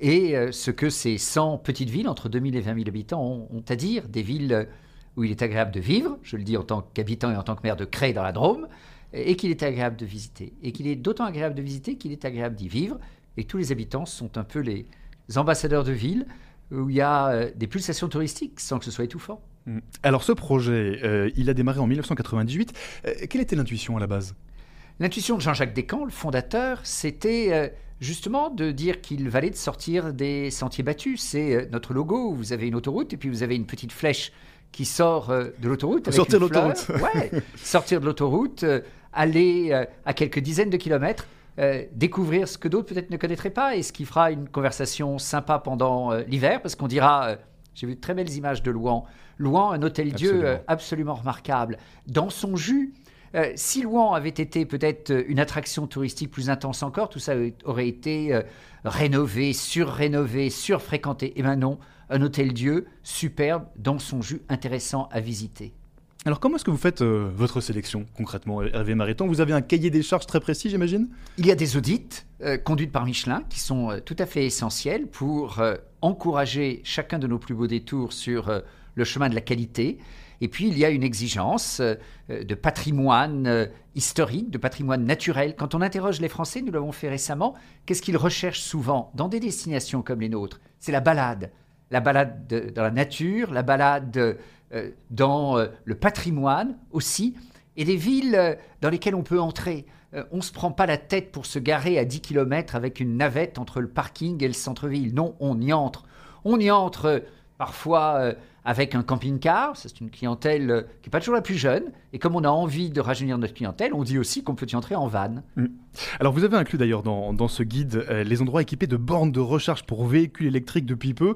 et ce que ces 100 petites villes, entre 2000 et 20 000 habitants, ont, ont à dire. Des villes où il est agréable de vivre, je le dis en tant qu'habitant et en tant que maire de Cré dans la Drôme, et qu'il est agréable de visiter. Et qu'il est d'autant agréable de visiter qu'il est agréable d'y vivre et tous les habitants sont un peu les ambassadeurs de ville où il y a euh, des pulsations touristiques sans que ce soit étouffant. Mm. Alors ce projet, euh, il a démarré en 1998. Euh, quelle était l'intuition à la base? L'intuition de Jean-Jacques Descamps, le fondateur, c'était justement de dire qu'il valait de sortir des sentiers battus. C'est notre logo, vous avez une autoroute et puis vous avez une petite flèche qui sort de l'autoroute. Sortir de l'autoroute. Ouais, sortir de l'autoroute, aller à quelques dizaines de kilomètres euh, découvrir ce que d'autres peut-être ne connaîtraient pas et ce qui fera une conversation sympa pendant euh, l'hiver parce qu'on dira euh, j'ai vu de très belles images de Louan. Louan, un hôtel-dieu absolument. remarquable. Dans son jus, si Louan avait été peut-être une attraction touristique plus intense encore, tout ça aurait été rénové, surrénové, surfréquenté. Et maintenant, un hôtel-dieu superbe, dans son jus, intéressant à visiter. Alors comment est-ce que vous faites euh, votre sélection concrètement, Hervé Mariton Vous avez un cahier des charges très précis, j'imagine? Il y a des audits euh, conduits par Michelin qui sont euh, tout à fait essentiels pour encourager chacun de nos plus beaux détours sur le chemin de la qualité. Et puis il y a une exigence de patrimoine historique, de patrimoine naturel. Quand on interroge les Français, nous l'avons fait récemment, qu'est-ce qu'ils recherchent souvent dans des destinations comme les nôtres? C'est la balade. La balade dans la nature, la balade dans euh, le patrimoine aussi, et des villes euh, dans lesquelles on peut entrer. on ne se prend pas la tête pour se garer à 10 km avec une navette entre le parking et le centre-ville. Non, on y entre. On y entre parfois avec un camping-car, c'est une clientèle qui n'est pas toujours la plus jeune, et comme on a envie de rajeunir notre clientèle, on dit aussi qu'on peut y entrer en van. Mm. Alors vous avez inclus d'ailleurs dans, ce guide les endroits équipés de bornes de recharge pour véhicules électriques depuis peu.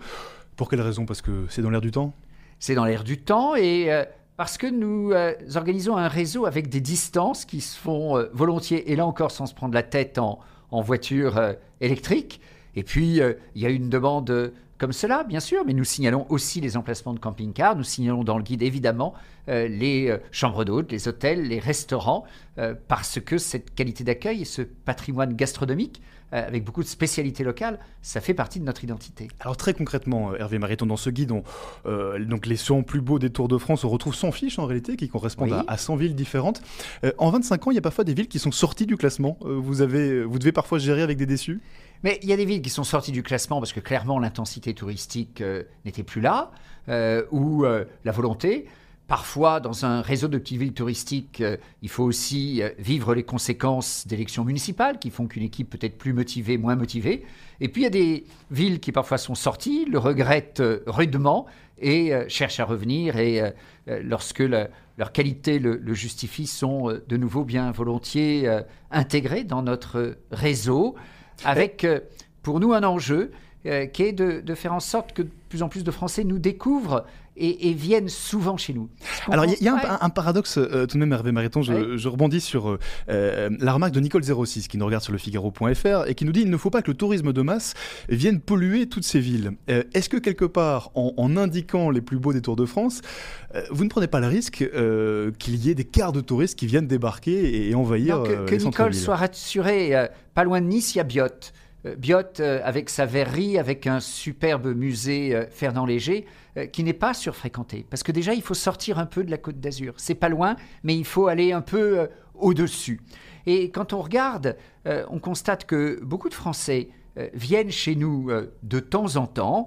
Pour quelle raison? Parce que c'est dans l'air du temps? C'est dans l'air du temps et euh, parce que nous euh, organisons un réseau avec des distances qui se font euh, volontiers, et là encore sans se prendre la tête en, voiture électrique. Et puis, il y a une demande comme cela, bien sûr, mais nous signalons aussi les emplacements de camping-cars, nous signalons dans le guide évidemment les chambres d'hôtes, les hôtels, les restaurants, parce que cette qualité d'accueil et ce patrimoine gastronomique avec beaucoup de spécialités locales, ça fait partie de notre identité. Alors très concrètement, euh, Hervé Mariton, dans ce guide, euh, donc les 100 plus beaux des Tours de France, on retrouve 100 fiches en réalité qui correspondent à, 100 villes différentes. en 25 ans, il y a parfois des villes qui sont sorties du classement. vous, avez, vous devez parfois gérer avec des déçus? Mais il y a des villes qui sont sorties du classement parce que clairement l'intensité touristique n'était plus là, ou la volonté. Parfois, dans un réseau de petites villes touristiques, euh, il faut aussi euh, vivre les conséquences d'élections municipales qui font qu'une équipe peut être plus motivée, moins motivée. Et puis, il y a des villes qui parfois sont sorties, le regrettent euh, rudement et cherchent à revenir. Et lorsque leur qualité le, justifie, sont de nouveau bien volontiers intégrées dans notre réseau, avec pour nous un enjeu qui est de, de, faire en sorte que de plus en plus de Français nous découvrent et, viennent souvent chez nous. Alors il y, a un, paradoxe euh, tout de même, Hervé Mariton, je, rebondis sur euh, euh, la remarque de Nicole 06 qui nous regarde sur le Figaro.fr et qui nous dit il ne faut pas que le tourisme de masse vienne polluer toutes ces villes. Est-ce que quelque part, en, indiquant les plus beaux des Tours de France, vous ne prenez pas le risque qu'il y ait des quarts de touristes qui viennent débarquer et, envahir que, que Nicole soit rassurée, pas loin de Nice, il y a Biot. Biot, avec sa verrerie, avec un superbe musée Fernand Léger, euh, qui n'est pas surfréquenté. Parce que déjà, il faut sortir un peu de la côte d'Azur. C'est pas loin, mais il faut aller un peu euh, au-dessus. Et quand on regarde, euh, on constate que beaucoup de Français viennent chez nous de temps en temps.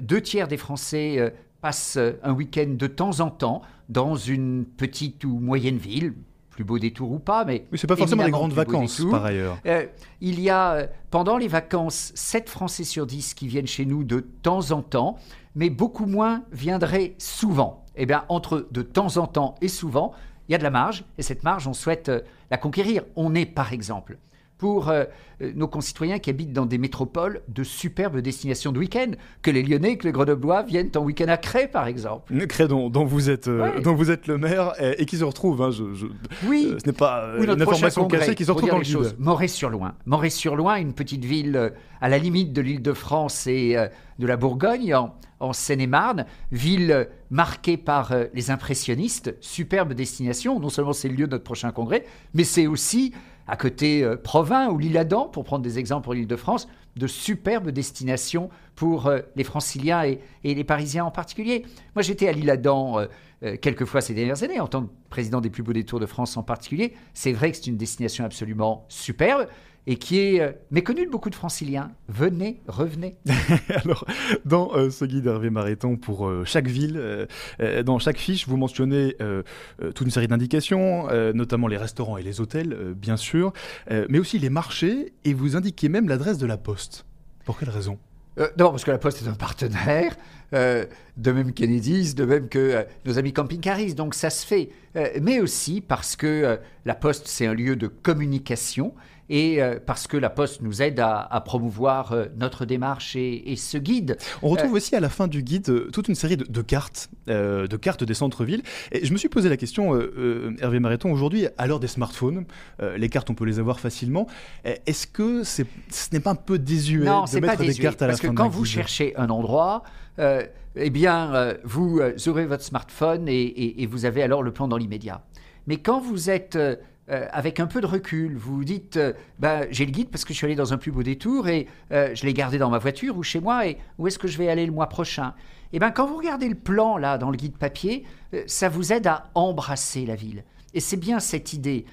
deux tiers des Français passent un week-end de temps en temps dans une petite ou moyenne ville, plus beau détour ou pas, mais. Oui, c'est pas forcément des grandes vacances, par ailleurs. il y a, pendant les vacances, 7 Français sur 10 qui viennent chez nous de temps en temps mais beaucoup moins viendraient souvent. Eh bien, entre de temps en temps et souvent, il y a de la marge, et cette marge, on souhaite euh, la conquérir. On est, par exemple, pour euh, euh, nos concitoyens qui habitent dans des métropoles de superbes destinations de week-end, que les Lyonnais, que les Grenoblois viennent en week-end à Cré, par exemple. Cré dont, dont vous êtes, dont vous êtes le maire et, qui se retrouve, hein, je, oui. ce n'est pas une information cachée, qui se retrouve dans le choses. Moret-sur-Loing. Moret-sur-Loing, une petite ville à la limite de l'île de France et de la Bourgogne, en, Seine-et-Marne, ville marquée par euh, les impressionnistes, superbe destination. Non seulement c'est le lieu de notre prochain congrès, mais c'est aussi, à côté euh, Provins ou l'Île-Adam, pour prendre des exemples pour l'Île-de-France, de superbes destinations pour euh, les franciliens et, les parisiens en particulier. Moi, j'étais à l'Île-Adam quelques fois ces dernières années, en tant que président des plus beaux détours de France en particulier. C'est vrai que c'est une destination absolument superbe et qui est euh, méconnu de beaucoup de franciliens. Venez, revenez. Alors, dans euh, ce guide Hervé Maréton pour euh, chaque ville, dans chaque fiche, vous mentionnez toute une série d'indications, notamment les restaurants et les hôtels, bien sûr, mais aussi les marchés, et vous indiquez même l'adresse de la poste. Pour quelle raison? D'abord parce que la Poste est un partenaire, de même Kennedy's, de même que nos amis camping-caristes, donc ça se fait. mais aussi parce que la Poste, c'est un lieu de communication et euh, parce que la Poste nous aide à, promouvoir euh, notre démarche et, ce guide. On retrouve euh, aussi à la fin du guide toute une série de, cartes, de cartes des centres-villes. Et je me suis posé la question, Hervé Maréton, aujourd'hui, à l'heure des smartphones, les cartes, on peut les avoir facilement. Est-ce que ce n'est pas un peu désuet de mettre des cartes à la fin Parce que quand vous cherchez un endroit, eh bien, vous aurez votre smartphone et, et, vous avez alors le plan dans l'immédiat. Mais quand vous êtes euh, avec un peu de recul. Vous dites, euh, bah, j'ai le guide parce que je suis allé dans un plus beau détour et euh, je l'ai gardé dans ma voiture ou chez moi et où est-ce que je vais aller le mois prochain? Eh bien quand vous regardez le plan là dans le guide papier, ça vous aide à embrasser la ville. Et c'est bien cette idée.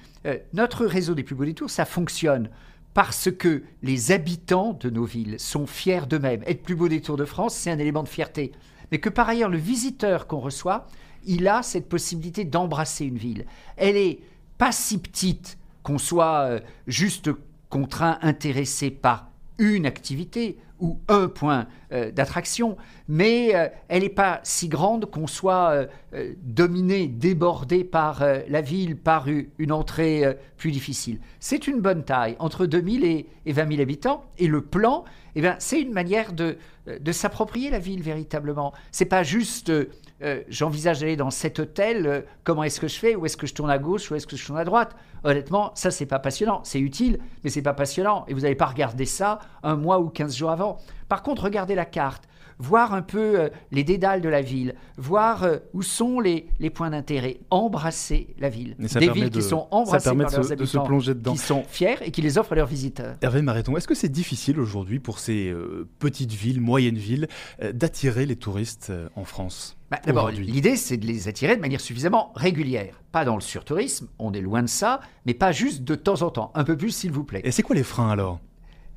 notre réseau des plus beaux détours, ça fonctionne parce que les habitants de nos villes sont fiers d'eux-mêmes. Être plus beau détour de France, c'est un élément de fierté. Mais que par ailleurs, le visiteur qu'on reçoit, il a cette possibilité d'embrasser une ville. Elle est pas si petite qu'on soit euh, juste contraint, intéressé par une activité ou un point euh, d'attraction, mais euh, elle n'est pas si grande qu'on soit dominé, débordé par la ville, par une entrée plus difficile. C'est une bonne taille, entre 2000 et, et 20 000 habitants, et le plan, eh c'est une manière de, de s'approprier la ville véritablement. C'est pas juste euh, j'envisage d'aller dans cet hôtel, euh, comment est-ce que je fais? Où est-ce que je tourne à gauche? Où est-ce que je tourne à droite? Honnêtement, ça, c'est pas passionnant. C'est utile, mais c'est pas passionnant. Et vous n'allez pas regarder ça un mois ou 15 jours avant. Par contre, regardez la carte voir un peu euh, les dédales de la ville, voir où sont les, les points d'intérêt, embrasser la ville. Des villes qui sont embrassées par leurs habitants, qui sont fiers et qui les offrent à leurs visiteurs. Hervé Maréton, est-ce que c'est difficile aujourd'hui pour ces petites villes, moyennes villes, d'attirer les touristes en France bah, d'abord, l'idée, c'est de les attirer de manière suffisamment régulière. Pas dans le surtourisme, on est loin de ça, mais pas juste de temps en temps. Un peu plus, s'il vous plaît. Et c'est quoi les freins alors?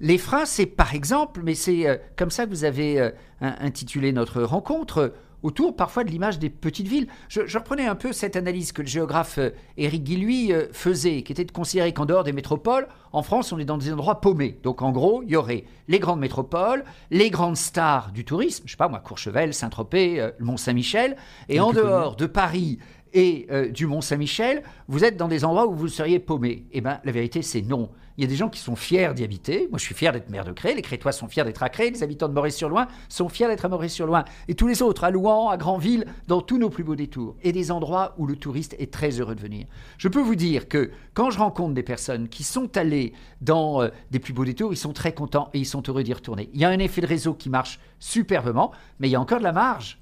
Les freins, c'est par exemple, mais c'est euh, comme ça que vous avez euh, intitulé notre rencontre, autour parfois de l'image des petites villes. Je, reprenais un peu cette analyse que le géographe euh, Éric Guilluy euh, faisait, qui était de considérer qu'en dehors des métropoles, en France, on est dans des endroits paumés. Donc en gros, il y aurait les grandes métropoles, les grandes stars du tourisme, je sais pas moi, Courchevel, Saint-Tropez, euh, le Mont-Saint-Michel, et en dehors de Paris et du Mont-Saint-Michel, vous êtes dans des endroits où vous seriez paumé. Eh bien, la vérité, c'est non. Il y a des gens qui sont fiers d'y habiter. Moi, je suis fier d'être maire de Cré. Les Crétois sont fiers d'être à Cré. Les habitants de Maurice-sur-Loing sont fiers d'être à Maurice-sur-Loing. Et tous les autres, à Louan, à Granville, dans tous nos plus beaux détours. Et des endroits où le touriste est très heureux de venir. Je peux vous dire que quand je rencontre des personnes qui sont allées dans euh, des plus beaux détours, ils sont très contents et ils sont heureux d'y retourner. Il y a un effet de réseau qui marche superbement, mais il y a encore de la marge.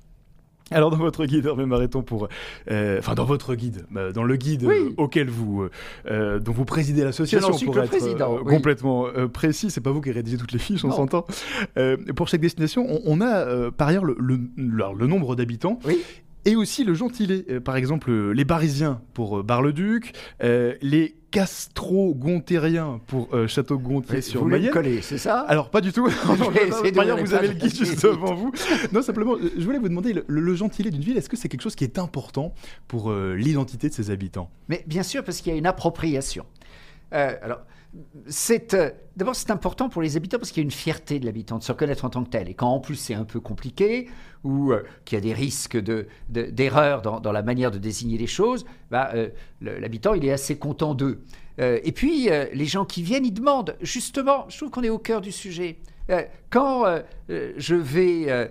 Alors dans votre guide, Hervé Maréton, pour, euh, enfin dans votre guide, bah, dans le guide Oui. euh, auquel vous, euh, dont vous présidez l'association, pour être euh, oui. complètement précis, c'est pas vous qui rédigez toutes les fiches, on s'entend. Pour chaque destination, on, on a par ailleurs le, le- alors, le nombre d'habitants. Oui. Et aussi le gentilé, Euh, par exemple euh, les Barisiens pour euh, Bar-le-Duc, les Castro-Gontériens pour Château-Gontier sur vous Mayenne. coller, c'est ça? Alors pas du tout. essayer Par d'ouvrir ailleurs, les vous avez le guide juste devant vous. Non, simplement, je voulais vous demander le, le gentilé d'une ville. Est-ce que c'est quelque chose qui est important pour l'identité de ses habitants? Mais bien sûr, parce qu'il y a une appropriation. Alors, c'est euh, d'abord c'est important pour les habitants parce qu'il y a une fierté de l'habitant de se reconnaître en tant que tel. Et quand en plus c'est un peu compliqué ou euh, qu'il y a des risques de, de- d'erreur dans, dans la manière de désigner les choses, bah, euh, l'habitant il est assez content d'eux. Et puis les gens qui viennent, ils demandent. Justement, je trouve qu'on est au cœur du sujet. Quand je vais,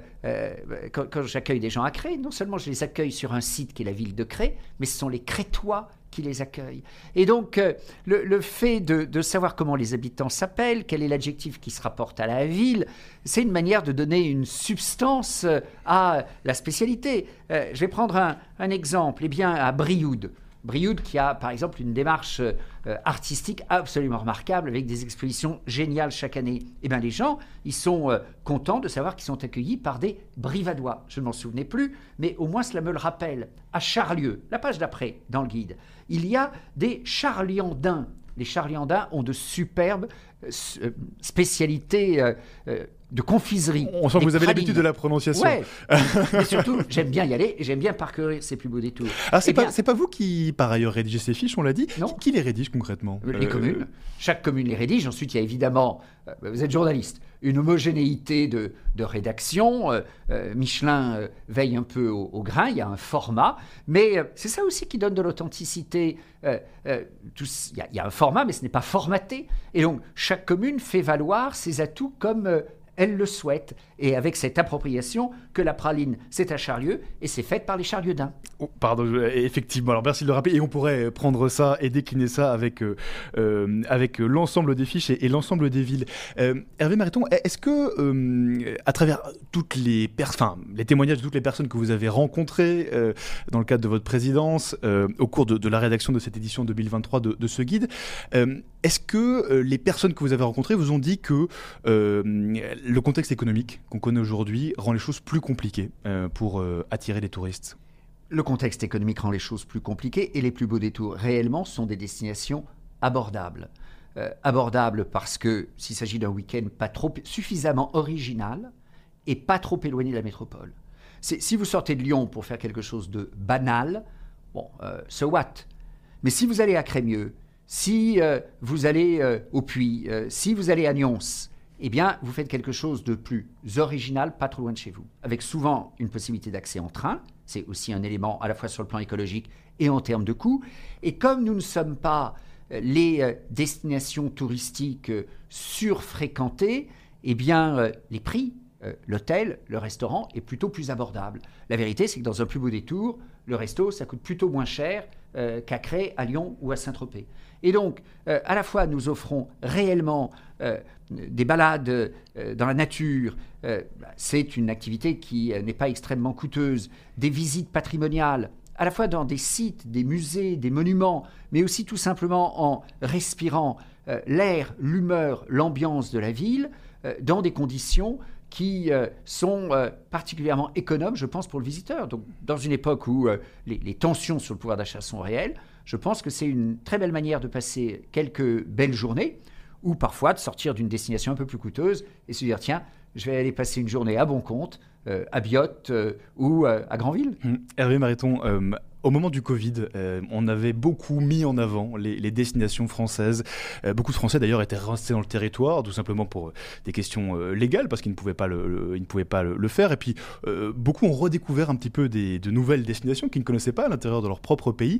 quand j'accueille des gens à Cré, non seulement je les accueille sur un site qui est la ville de Cré, mais ce sont les Crétois qui les accueillent. Et donc, euh, le, fait de, de savoir comment les habitants s'appellent, quel est l'adjectif qui se rapporte à la ville, c'est une manière de donner une substance euh, à la spécialité. Euh, je vais prendre un, un exemple. Eh bien, à Brioude. Brioude qui a par exemple une démarche euh, artistique absolument remarquable avec des expositions géniales chaque année. Eh bien les gens, ils sont euh, contents de savoir qu'ils sont accueillis par des Brivadois. Je ne m'en souvenais plus, mais au moins cela me le rappelle. À Charlieu, la page d'après dans le guide, il y a des Charliandins. Les Charliandins ont de superbes euh, euh, spécialités euh, de confiserie. On sent que vous avez l'habitude de la prononciation. Ouais. Et surtout, j'aime bien y aller et j'aime bien parcourir ces plus beaux détours. Ah, c'est Eh pas, bien, pas vous qui, par ailleurs, rédigez ces fiches, on l'a dit. Non. Qui, les rédige concrètement? Les Euh, communes. Chaque commune les rédige. Ensuite, il y a évidemment, euh, vous êtes journaliste, une homogénéité de, rédaction. Euh, euh, Michelin euh, veille un peu au, grain, il y a un format. Mais c'est ça aussi qui donne de l'authenticité. Il y, a- un format, mais ce n'est pas formaté. Et donc, chaque commune fait valoir ses atouts comme elle le souhaite. Et avec cette appropriation que la praline, c'est à Charlieu et c'est faite par les Charlieudins. Oh, pardon, je- effectivement. Alors merci de le rappeler. Et on pourrait prendre ça et décliner ça avec, euh, euh, avec l'ensemble des fiches et, l'ensemble des villes. Euh, Hervé Mariton, est-ce que, euh, à travers toutes les, enfin, les témoignages de toutes les personnes que vous avez rencontrées euh, dans le cadre de votre présidence, euh, au cours de, la rédaction de cette édition 2023 de, de ce guide, euh, est-ce que euh, les personnes que vous avez rencontrées vous ont dit que euh, le contexte économique qu'on connaît aujourd'hui rend les choses plus compliquées euh, pour euh, attirer les touristes Le contexte économique rend les choses plus compliquées et les plus beaux détours réellement sont des destinations abordables. Euh, abordables parce que s'il s'agit d'un week-end pas trop suffisamment original et pas trop éloigné de la métropole. Si vous sortez de Lyon pour faire quelque chose de banal, bon, so what? Mais si vous allez à Crémieux, si vous allez au Puy, si vous allez à Nyons, eh bien, vous faites quelque chose de plus original, pas trop loin de chez vous, avec souvent une possibilité d'accès en train. C'est aussi un élément à la fois sur le plan écologique et en termes de coût. Et comme nous ne sommes pas euh, les euh, destinations touristiques euh, surfréquentées, eh bien, les prix, l'hôtel, le restaurant est plutôt plus abordable. La vérité, c'est que dans un plus beau détour, le resto, ça coûte plutôt moins cher euh, qu'à à Lyon ou à Saint-Tropez. Et donc, euh, à la fois, nous offrons réellement euh, des balades euh, dans la nature. c'est une activité qui n'est pas extrêmement coûteuse. Des visites patrimoniales, à la fois dans des sites, des musées, des monuments, mais aussi tout simplement en respirant l'air, l'humeur, l'ambiance de la ville dans des conditions qui euh, sont euh, particulièrement économes, je pense, pour le visiteur. Donc, dans une époque où euh, les, tensions sur le pouvoir d'achat sont réelles, je pense que c'est une très belle manière de passer quelques belles journées, ou parfois de sortir d'une destination un peu plus coûteuse et se dire tiens, je vais aller passer une journée à bon compte, à Biot ou à Granville. Hum, Hervé Mariton, Au moment du Covid, euh, on avait beaucoup mis en avant les, destinations françaises. Euh, beaucoup de Français d'ailleurs étaient restés dans le territoire, tout simplement pour des questions euh, légales, parce qu'ils ne pouvaient pas le, faire. Et puis beaucoup ont redécouvert un petit peu de nouvelles destinations qu'ils ne connaissaient pas à l'intérieur de leur propre pays.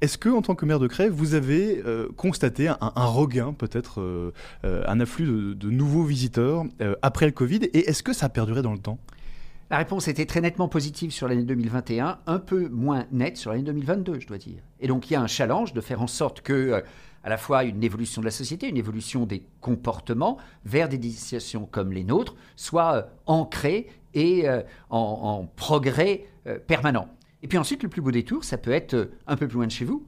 Est-ce que, en tant que maire de Crève, vous avez constaté un, regain, peut-être un afflux de, de nouveaux visiteurs après le Covid? Et est-ce que ça a perduré dans le temps? La réponse était très nettement positive sur l'année 2021, un peu moins nette sur l'année 2022, je dois dire. Et donc il y a un challenge de faire en sorte que, euh, à la fois une évolution de la société, une évolution des comportements vers des destinations comme les nôtres, soit euh, ancrée et euh, en, progrès permanent. Et puis ensuite, le plus beau détour, ça peut être un peu plus loin de chez vous.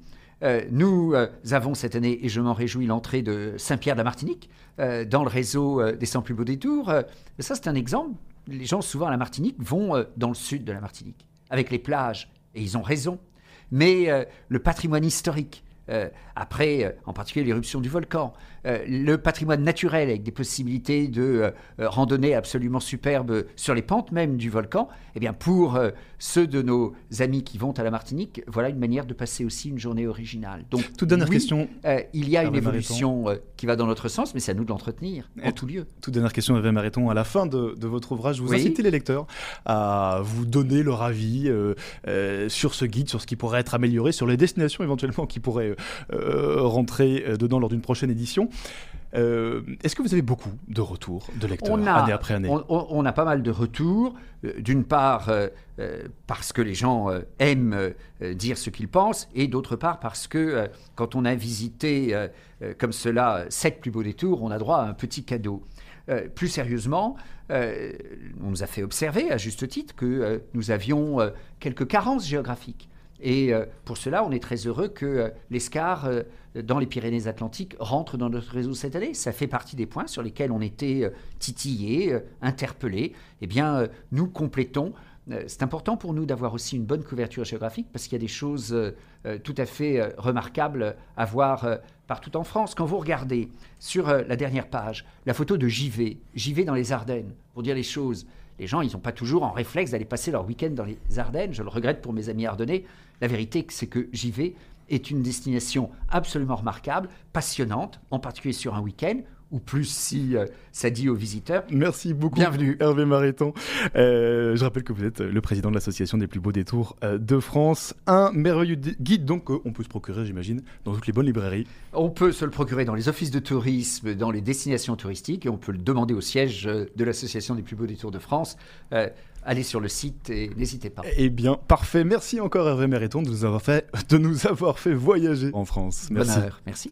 nous avons cette année, et je m'en réjouis, l'entrée de Saint-Pierre de la Martinique dans le réseau des 100 plus beaux détours. ça, c'est un exemple les gens, souvent à la Martinique, vont euh, dans le sud de la Martinique, avec les plages, et ils ont raison. Mais euh, le patrimoine historique, euh, après, en particulier l'éruption du volcan, le patrimoine naturel avec des possibilités de randonnée absolument superbes sur les pentes même du volcan, eh bien pour ceux de nos amis qui vont à la Martinique, voilà une manière de passer aussi une journée originale. Donc, toute dernière question. il y a une évolution qui va dans notre sens, mais c'est à nous de l'entretenir en tout lieu. Toute dernière question, Hervé Mariton. À la fin de, votre ouvrage, vous incitez les lecteurs à vous donner leur avis sur ce guide, sur ce qui pourrait être amélioré, sur les destinations éventuellement qui pourraient rentrer dedans lors d'une prochaine édition. Euh, est-ce que vous avez beaucoup de retours de lecteurs année après année? on, a pas mal de retours. Euh, d'une part, euh, parce que les gens aiment dire ce qu'ils pensent, et d'autre part, parce que quand on a visité comme cela sept plus beaux détours, on a droit à un petit cadeau. plus sérieusement, on nous a fait observer, à juste titre, que nous avions quelques carences géographiques. Et euh, pour cela, on est très heureux que euh, l'ESCAR euh, dans les Pyrénées-Atlantiques rentre dans notre réseau cette année. Ça fait partie des points sur lesquels on était titillés, interpellés. Eh bien, nous complétons. C'est important pour nous d'avoir aussi une bonne couverture géographique parce qu'il y a des choses tout à fait remarquables à voir partout en France. Quand vous regardez sur la dernière page la photo de JV, JV dans les Ardennes, pour dire les choses, les gens, ils n'ont pas toujours en réflexe d'aller passer leur week-end dans les Ardennes. Je le regrette pour mes amis ardennais. La vérité, c'est que j'y vais est une destination absolument remarquable, passionnante, en particulier sur un week-end ou plus si euh, ça dit aux visiteurs. Merci beaucoup. Bienvenue. Hervé Mariton. Euh, je rappelle que vous êtes le président de l'association des plus beaux détours euh, de France. Un merveilleux guide donc on peut se procurer, j'imagine, dans toutes les bonnes librairies. On peut se le procurer dans les offices de tourisme, dans les destinations touristiques et on peut le demander au siège de l'association des plus beaux détours de France. Allez sur le site et n'hésitez pas. Eh bien, parfait. Merci encore Hervé Mariton de nous avoir fait, de nous avoir fait voyager en France. Merci. Merci.